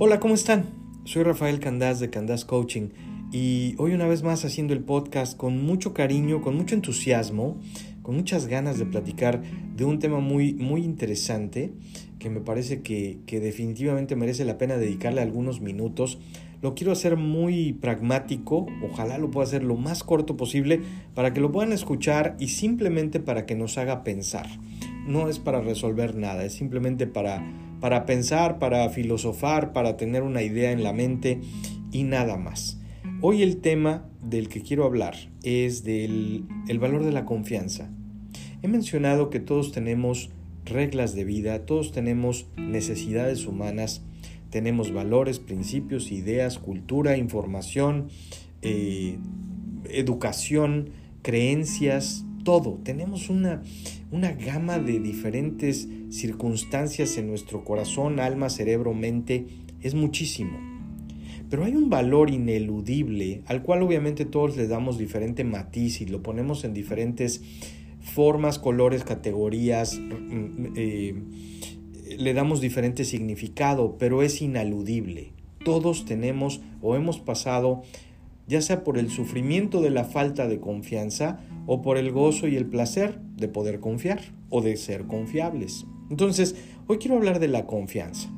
Hola, ¿cómo están? Soy Rafael Candás de Candás Coaching y hoy una vez más haciendo el podcast con mucho cariño, con mucho entusiasmo, con muchas ganas de platicar de un tema muy, muy interesante que me parece que, que definitivamente merece la pena dedicarle algunos minutos. Lo quiero hacer muy pragmático, ojalá lo pueda hacer lo más corto posible para que lo puedan escuchar y simplemente para que nos haga pensar. No es para resolver nada, es simplemente para para pensar, para filosofar, para tener una idea en la mente y nada más. Hoy el tema del que quiero hablar es del el valor de la confianza. He mencionado que todos tenemos reglas de vida, todos tenemos necesidades humanas, tenemos valores, principios, ideas, cultura, información, eh, educación, creencias, todo. Tenemos una, una gama de diferentes circunstancias en nuestro corazón, alma, cerebro, mente. Es muchísimo. Pero hay un valor ineludible al cual obviamente todos le damos diferente matiz y lo ponemos en diferentes formas, colores, categorías, mm, eh, le damos diferente significado, pero es ineludible. Todos tenemos o hemos pasado ya sea por el sufrimiento de la falta de confianza o por el gozo y el placer de poder confiar o de ser confiables. Entonces, hoy quiero hablar de la confianza.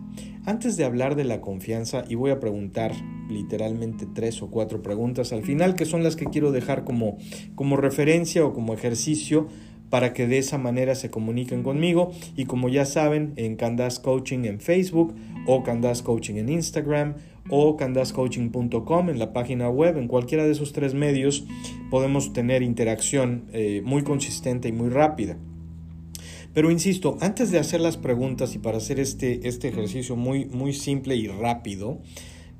Antes de hablar de la confianza, y voy a preguntar literalmente tres o cuatro preguntas al final, que son las que quiero dejar como, como referencia o como ejercicio para que de esa manera se comuniquen conmigo. Y como ya saben, en Candas Coaching en Facebook o Candas Coaching en Instagram o candascoaching.com en la página web, en cualquiera de esos tres medios podemos tener interacción eh, muy consistente y muy rápida. Pero insisto, antes de hacer las preguntas y para hacer este, este ejercicio muy, muy simple y rápido,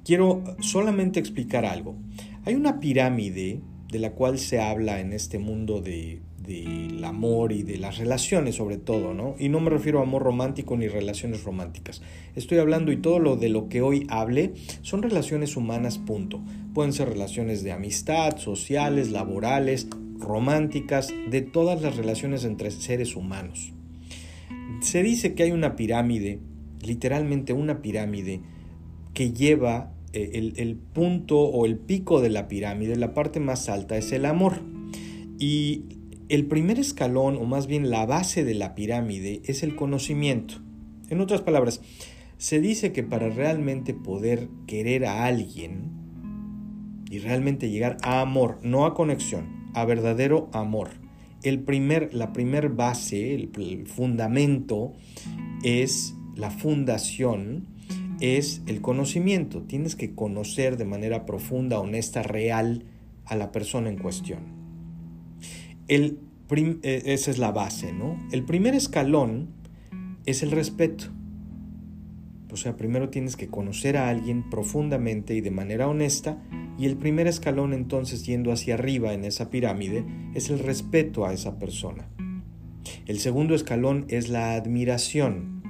quiero solamente explicar algo. Hay una pirámide de la cual se habla en este mundo de, del amor y de las relaciones sobre todo, ¿no? Y no me refiero a amor romántico ni relaciones románticas. Estoy hablando y todo lo de lo que hoy hable son relaciones humanas, punto. Pueden ser relaciones de amistad, sociales, laborales, románticas, de todas las relaciones entre seres humanos. Se dice que hay una pirámide, literalmente una pirámide, que lleva el, el punto o el pico de la pirámide, la parte más alta es el amor. Y el primer escalón, o más bien la base de la pirámide, es el conocimiento. En otras palabras, se dice que para realmente poder querer a alguien y realmente llegar a amor, no a conexión, a verdadero amor, el primer, la primer base, el fundamento es la fundación, es el conocimiento. Tienes que conocer de manera profunda, honesta, real a la persona en cuestión. El, eh, esa es la base, ¿no? El primer escalón es el respeto. O sea, primero tienes que conocer a alguien profundamente y de manera honesta, y el primer escalón entonces yendo hacia arriba en esa pirámide es el respeto a esa persona. El segundo escalón es la admiración.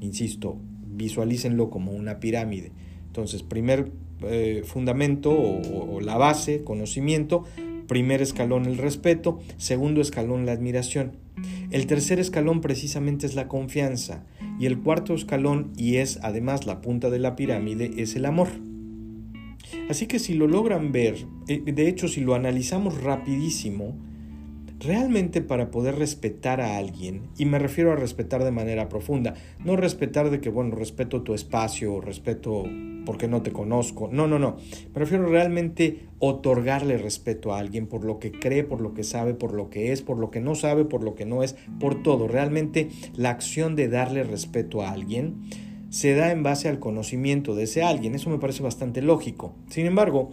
Insisto, visualícenlo como una pirámide. Entonces, primer eh, fundamento o la base, conocimiento, Primer escalón el respeto, segundo escalón la admiración. El tercer escalón precisamente es la confianza y el cuarto escalón, y es además la punta de la pirámide, es el amor. Así que si lo logran ver, eh, de hecho si lo analizamos rapidísimo, realmente para poder respetar a alguien, y me refiero a respetar de manera profunda, no respetar de que, bueno, respeto tu espacio, respeto porque no te conozco, no, no, no, me refiero realmente otorgarle respeto a alguien por lo que cree, por lo que sabe, por lo que es, por lo que no sabe, por lo que no es, por todo, realmente la acción de darle respeto a alguien se da en base al conocimiento de ese alguien, eso me parece bastante lógico. Sin embargo,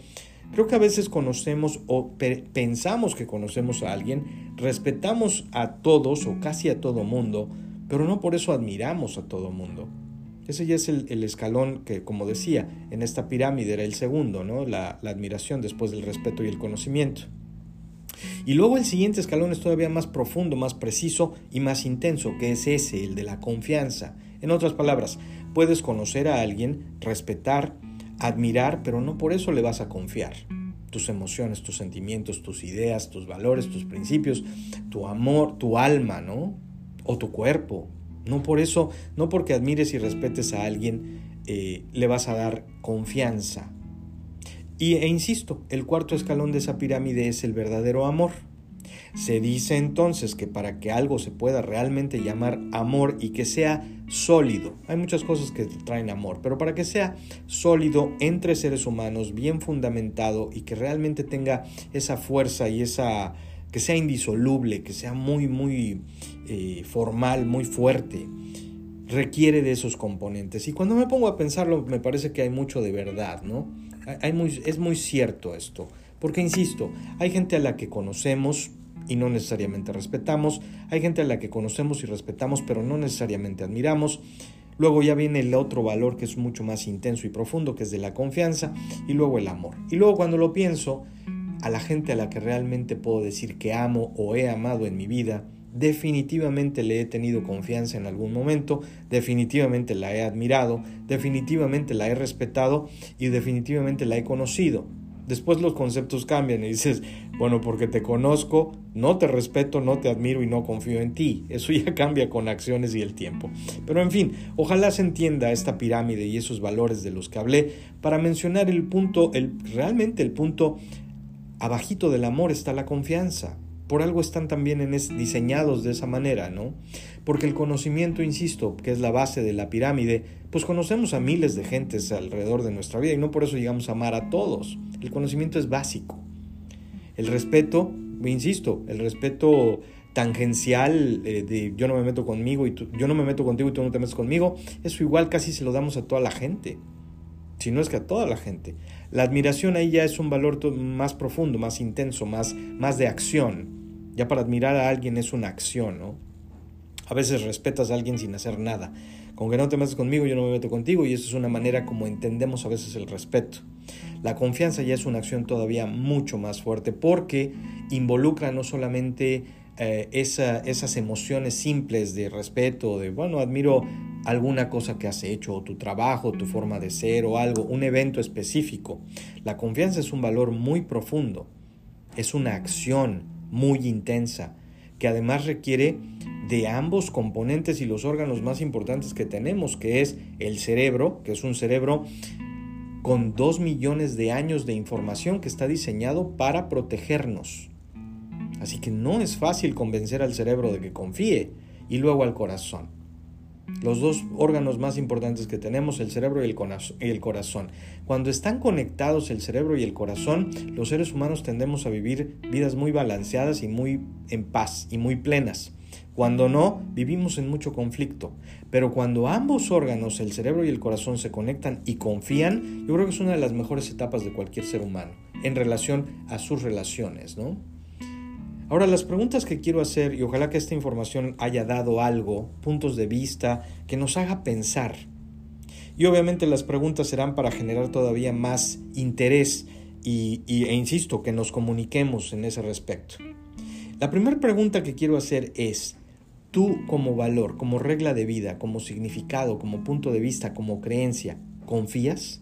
Creo que a veces conocemos o pensamos que conocemos a alguien, respetamos a todos o casi a todo mundo, pero no por eso admiramos a todo mundo. Ese ya es el, escalón que, como decía, en esta pirámide era el segundo, ¿no? La, la admiración después del respeto y el conocimiento. Y luego el siguiente escalón es todavía más profundo, más preciso y más intenso, que es ese, el de la confianza. En otras palabras, puedes conocer a alguien, respetar, admirar, pero no por eso le vas a confiar. Tus emociones, tus sentimientos, tus ideas, tus valores, tus principios, tu amor, tu alma, ¿no? O tu cuerpo. No por eso, no porque admires y respetes a alguien, eh, le vas a dar confianza. Y, e insisto, el cuarto escalón de esa pirámide es el verdadero amor. Se dice entonces que para que algo se pueda realmente llamar amor y que sea sólido, hay muchas cosas que traen amor, pero para que sea sólido entre seres humanos, bien fundamentado y que realmente tenga esa fuerza y esa que sea indisoluble, que sea muy, muy eh, formal, muy fuerte, requiere de esos componentes. Y cuando me pongo a pensarlo, me parece que hay mucho de verdad, ¿no? Hay es muy cierto esto. Porque, insisto, hay gente a la que conocemos, y no necesariamente respetamos. Hay gente a la que conocemos y respetamos, pero no necesariamente admiramos. Luego ya viene el otro valor que es mucho más intenso y profundo, que es de la confianza, y luego el amor. Y luego cuando lo pienso, a la gente a la que realmente puedo decir que amo o he amado en mi vida, definitivamente le he tenido confianza en algún momento, definitivamente la he admirado, definitivamente la he respetado y definitivamente la he conocido. Después los conceptos cambian y dices, bueno, porque te conozco, no te respeto, no te admiro y no confío en ti. Eso ya cambia con acciones y el tiempo. Pero en fin, ojalá se entienda esta pirámide y esos valores de los que hablé para mencionar el punto, el, realmente el punto abajito del amor está la confianza. Por algo están también diseñados de esa manera, ¿no? Porque el conocimiento, insisto, que es la base de la pirámide, pues conocemos a miles de gentes alrededor de nuestra vida y no por eso llegamos a amar a todos. El conocimiento es básico. El respeto, insisto, el respeto tangencial eh, de yo no me meto conmigo y yo no me meto contigo y tú no te metes conmigo, eso igual casi se lo damos a toda la gente. Si no es que a toda la gente. La admiración ahí ya es un valor más profundo, más intenso, más, más de acción. Ya para admirar a alguien es una acción, ¿no? A veces respetas a alguien sin hacer nada. Con que no te metas conmigo, yo no me meto contigo y eso es una manera como entendemos a veces el respeto. La confianza ya es una acción todavía mucho más fuerte porque involucra no solamente eh, esas emociones simples de respeto, de, bueno, admiro alguna cosa que has hecho, o tu trabajo, tu forma de ser, o algo, un evento específico. La confianza es un valor muy profundo, es una acción muy intensa, que además requiere de ambos componentes y los órganos más importantes que tenemos, que es el cerebro, que es un cerebro con dos millones de años de información que está diseñado para protegernos. Así que no es fácil convencer al cerebro de que confíe y luego al corazón. Los dos órganos más importantes que tenemos, el cerebro y el corazón. Cuando están conectados el cerebro y el corazón, los seres humanos tendemos a vivir vidas muy balanceadas y muy en paz y muy plenas. Cuando no, vivimos en mucho conflicto. Pero cuando ambos órganos, el cerebro y el corazón, se conectan y confían, yo creo que es una de las mejores etapas de cualquier ser humano en relación a sus relaciones, ¿no? Ahora, las preguntas que quiero hacer, y ojalá que esta información haya dado algo, puntos de vista, que nos haga pensar. Y obviamente las preguntas serán para generar todavía más interés y, e insisto, que nos comuniquemos en ese respecto. La primera pregunta que quiero hacer es, tú como valor, como regla de vida, como significado, como punto de vista, como creencia, ¿confías?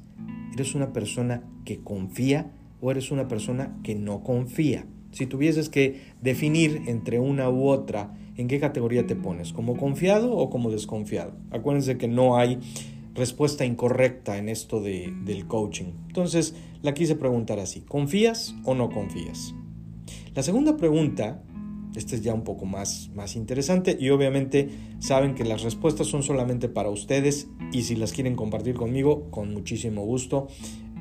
¿Eres una persona que confía o eres una persona que no confía? Si tuvieses que definir entre una u otra, ¿en qué categoría te pones? ¿Como confiado o como desconfiado? Acuérdense que no hay respuesta incorrecta en esto de, del coaching. Entonces, la quise preguntar así, ¿confías o no confías? La segunda pregunta este es ya un poco más, más interesante y obviamente saben que las respuestas son solamente para ustedes y si las quieren compartir conmigo, con muchísimo gusto,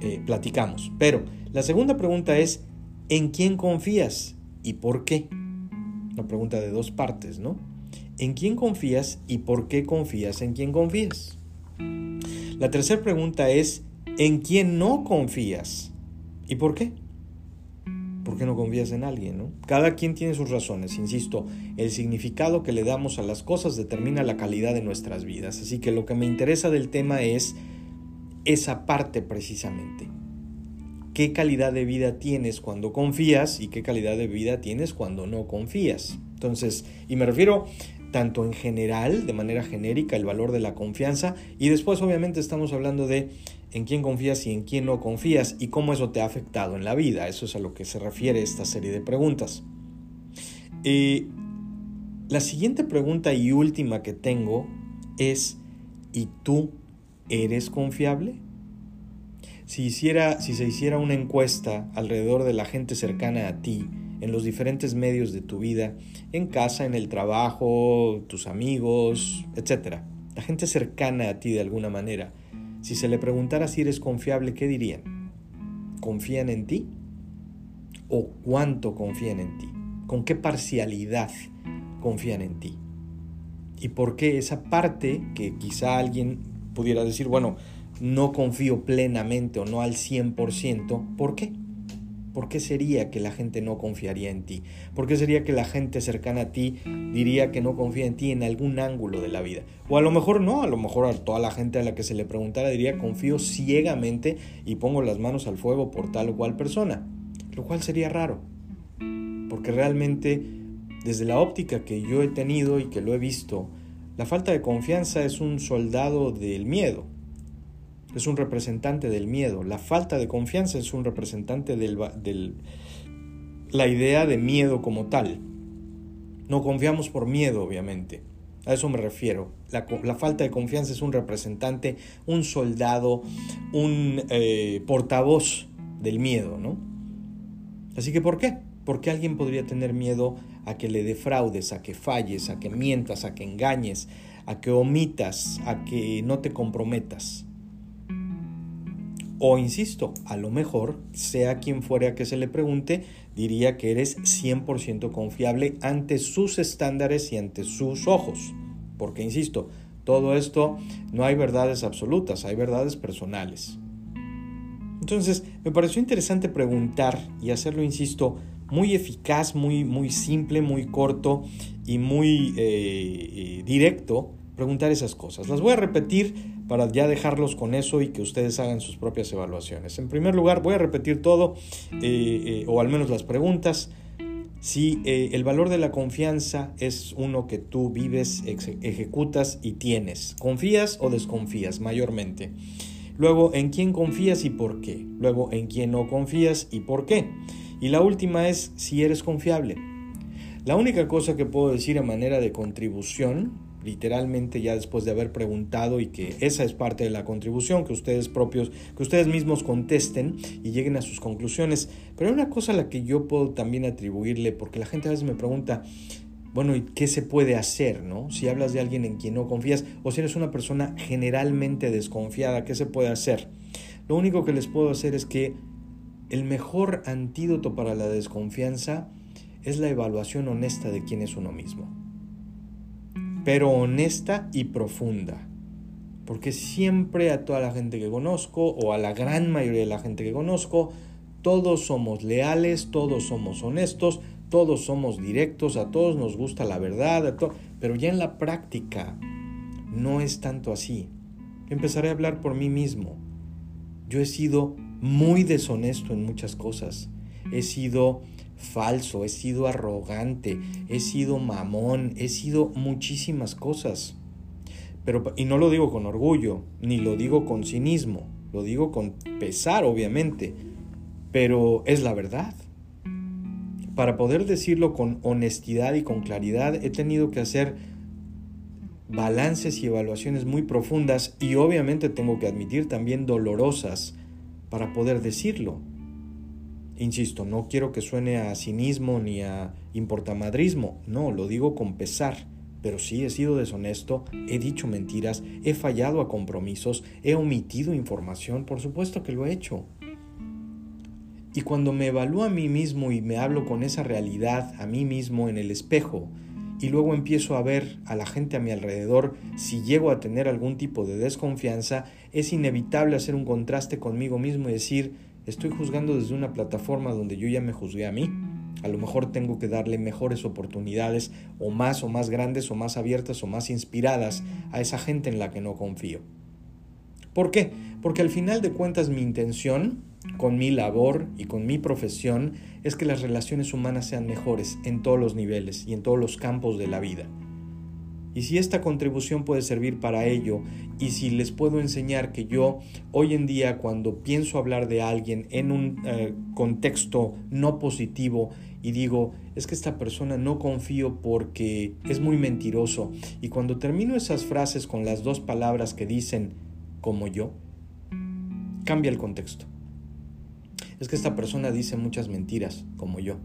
eh, platicamos. Pero la segunda pregunta es, ¿en quién confías y por qué? Una pregunta de dos partes, ¿no? ¿En quién confías y por qué confías en quién confías? La tercera pregunta es, ¿en quién no confías y por qué? ¿Por qué no confías en alguien? ¿no? Cada quien tiene sus razones, insisto, el significado que le damos a las cosas determina la calidad de nuestras vidas, así que lo que me interesa del tema es esa parte precisamente. ¿Qué calidad de vida tienes cuando confías y qué calidad de vida tienes cuando no confías? Entonces, y me refiero tanto en general, de manera genérica, el valor de la confianza, y después obviamente estamos hablando de en quién confías y en quién no confías y cómo eso te ha afectado en la vida. Eso es a lo que se refiere esta serie de preguntas. Eh, la siguiente pregunta y última que tengo es, ¿y tú ¿eres confiable? Si, hiciera, si se hiciera una encuesta alrededor de la gente cercana a ti, en los diferentes medios de tu vida, en casa, en el trabajo, tus amigos, etc. La gente cercana a ti de alguna manera. Si se le preguntara si eres confiable, ¿qué dirían? ¿Confían en ti? ¿O cuánto confían en ti? ¿Con qué parcialidad confían en ti? ¿Y por qué esa parte que quizá alguien pudiera decir, bueno, no confío plenamente o no al 100%, ¿por qué? ¿Por qué sería que la gente no confiaría en ti? ¿Por qué sería que la gente cercana a ti diría que no confía en ti en algún ángulo de la vida? O a lo mejor no, a lo mejor a toda la gente a la que se le preguntara diría confío ciegamente y pongo las manos al fuego por tal o cual persona. Lo cual sería raro. Porque realmente, desde la óptica que yo he tenido y que lo he visto, la falta de confianza es un soldado del miedo es un representante del miedo. La falta de confianza es un representante de la idea de miedo como tal. No confiamos por miedo, obviamente. A eso me refiero. La, falta de confianza es un representante, un soldado, un eh, portavoz del miedo, ¿no? Así que ¿por qué? ¿Por qué alguien podría tener miedo a que le defraudes, a que falles, a que mientas, a que engañes, a que omitas, a que no te comprometas? O insisto, a lo mejor, sea quien fuera que se le pregunte, diría que eres 100% confiable ante sus estándares y ante sus ojos. Porque, insisto, todo esto no hay verdades absolutas, hay verdades personales. Entonces, me pareció interesante preguntar y hacerlo, insisto, muy eficaz, muy, muy simple, muy corto y muy eh, eh, directo, preguntar esas cosas. Las voy a repetir para ya dejarlos con eso y que ustedes hagan sus propias evaluaciones. En primer lugar, voy a repetir todo, eh, eh, o al menos las preguntas. Si eh, el valor de la confianza es uno que tú vives, ejecutas y tienes, ¿confías o desconfías mayormente? Luego, ¿en quién confías y por qué? Luego, ¿en quién no confías y por qué? Y la última es si eres confiable. La única cosa que puedo decir a manera de contribución literalmente ya después de haber preguntado y que esa es parte de la contribución, que ustedes propios, que ustedes mismos contesten y lleguen a sus conclusiones. Pero hay una cosa a la que yo puedo también atribuirle, porque la gente a veces me pregunta, bueno, ¿y qué se puede hacer, no? Si hablas de alguien en quien no confías o si eres una persona generalmente desconfiada, ¿qué se puede hacer? Lo único que les puedo hacer es que el mejor antídoto para la desconfianza es la evaluación honesta de quién es uno mismo pero honesta y profunda. Porque siempre a toda la gente que conozco, o a la gran mayoría de la gente que conozco, todos somos leales, todos somos honestos, todos somos directos, a todos nos gusta la verdad, pero ya en la práctica no es tanto así. Empezaré a hablar por mí mismo. Yo he sido muy deshonesto en muchas cosas. He sido falso, he sido arrogante, he sido mamón, he sido muchísimas cosas. Pero, y no lo digo con orgullo, ni lo digo con cinismo, lo digo con pesar, obviamente, pero es la verdad. Para poder decirlo con honestidad y con claridad, he tenido que hacer balances y evaluaciones muy profundas y obviamente tengo que admitir también dolorosas para poder decirlo. Insisto, no quiero que suene a cinismo ni a importamadrismo, no, lo digo con pesar, pero sí he sido deshonesto, he dicho mentiras, he fallado a compromisos, he omitido información, por supuesto que lo he hecho. Y cuando me evalúo a mí mismo y me hablo con esa realidad a mí mismo en el espejo, y luego empiezo a ver a la gente a mi alrededor, si llego a tener algún tipo de desconfianza, es inevitable hacer un contraste conmigo mismo y decir, Estoy juzgando desde una plataforma donde yo ya me juzgué a mí. A lo mejor tengo que darle mejores oportunidades o más o más grandes o más abiertas o más inspiradas a esa gente en la que no confío. ¿Por qué? Porque al final de cuentas mi intención con mi labor y con mi profesión es que las relaciones humanas sean mejores en todos los niveles y en todos los campos de la vida. Y si esta contribución puede servir para ello, y si les puedo enseñar que yo hoy en día cuando pienso hablar de alguien en un eh, contexto no positivo y digo, es que esta persona no confío porque es muy mentiroso, y cuando termino esas frases con las dos palabras que dicen, como yo, cambia el contexto. Es que esta persona dice muchas mentiras, como yo.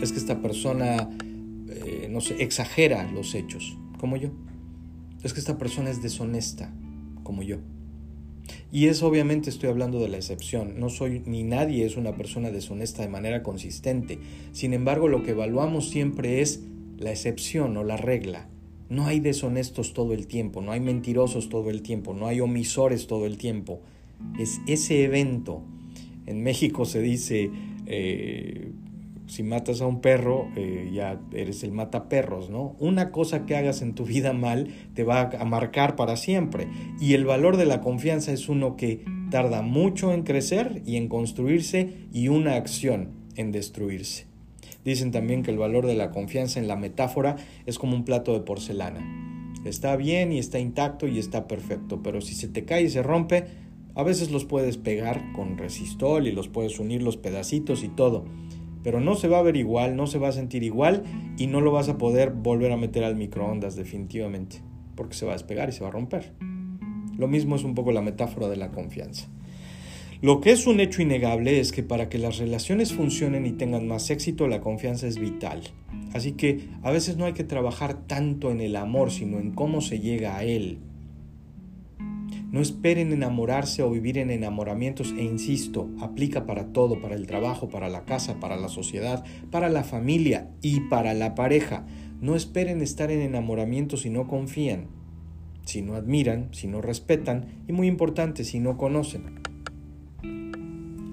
Es que esta persona, eh, no exagera los hechos, como yo. Es que esta persona es deshonesta, como yo. Y eso obviamente estoy hablando de la excepción. No soy ni nadie es una persona deshonesta de manera consistente. Sin embargo, lo que evaluamos siempre es la excepción o la regla. No hay deshonestos todo el tiempo, no hay mentirosos todo el tiempo, no hay omisores todo el tiempo. Es ese evento. En México se dice, eh, si matas a un perro, eh, ya eres el mataperros, ¿no? Una cosa que hagas en tu vida mal te va a marcar para siempre. Y el valor de la confianza es uno que tarda mucho en crecer y en construirse y una acción en destruirse. Dicen también que el valor de la confianza en la metáfora es como un plato de porcelana. Está bien y está intacto y está perfecto, pero si se te cae y se rompe, a veces los puedes pegar con resistol y los puedes unir los pedacitos y todo, pero no se va a ver igual, no se va a sentir igual y no lo vas a poder volver a meter al microondas definitivamente, porque se va a despegar y se va a romper. Lo mismo es un poco la metáfora de la confianza. Lo que es un hecho innegable es que para que las relaciones funcionen y tengan más éxito, la confianza es vital. Así que a veces no hay que trabajar tanto en el amor, sino en cómo se llega a él. No esperen enamorarse o vivir en enamoramientos e insisto, aplica para todo, para el trabajo, para la casa, para la sociedad, para la familia y para la pareja. No esperen estar en enamoramiento si no confían, si no admiran, si no respetan y muy importante, si no conocen.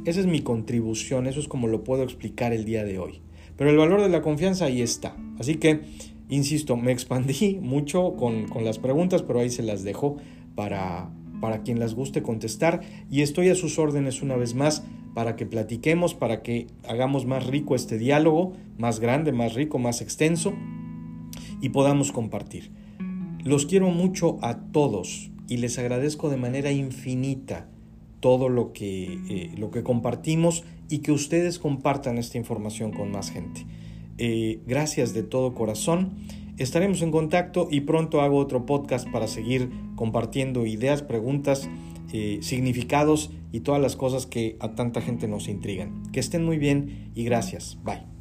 Esa es mi contribución, eso es como lo puedo explicar el día de hoy. Pero el valor de la confianza ahí está. Así que, insisto, me expandí mucho con, las preguntas, pero ahí se las dejo para, para quien las guste contestar. Y estoy a sus órdenes una vez más para que platiquemos, para que hagamos más rico este diálogo, más grande, más rico, más extenso, y podamos compartir. Los quiero mucho a todos y les agradezco de manera infinita todo lo que, eh, lo que compartimos y que ustedes compartan esta información con más gente. Eh, gracias de todo corazón. Estaremos en contacto y pronto hago otro podcast para seguir compartiendo ideas, preguntas, eh, significados y todas las cosas que a tanta gente nos intrigan. Que estén muy bien y gracias. Bye.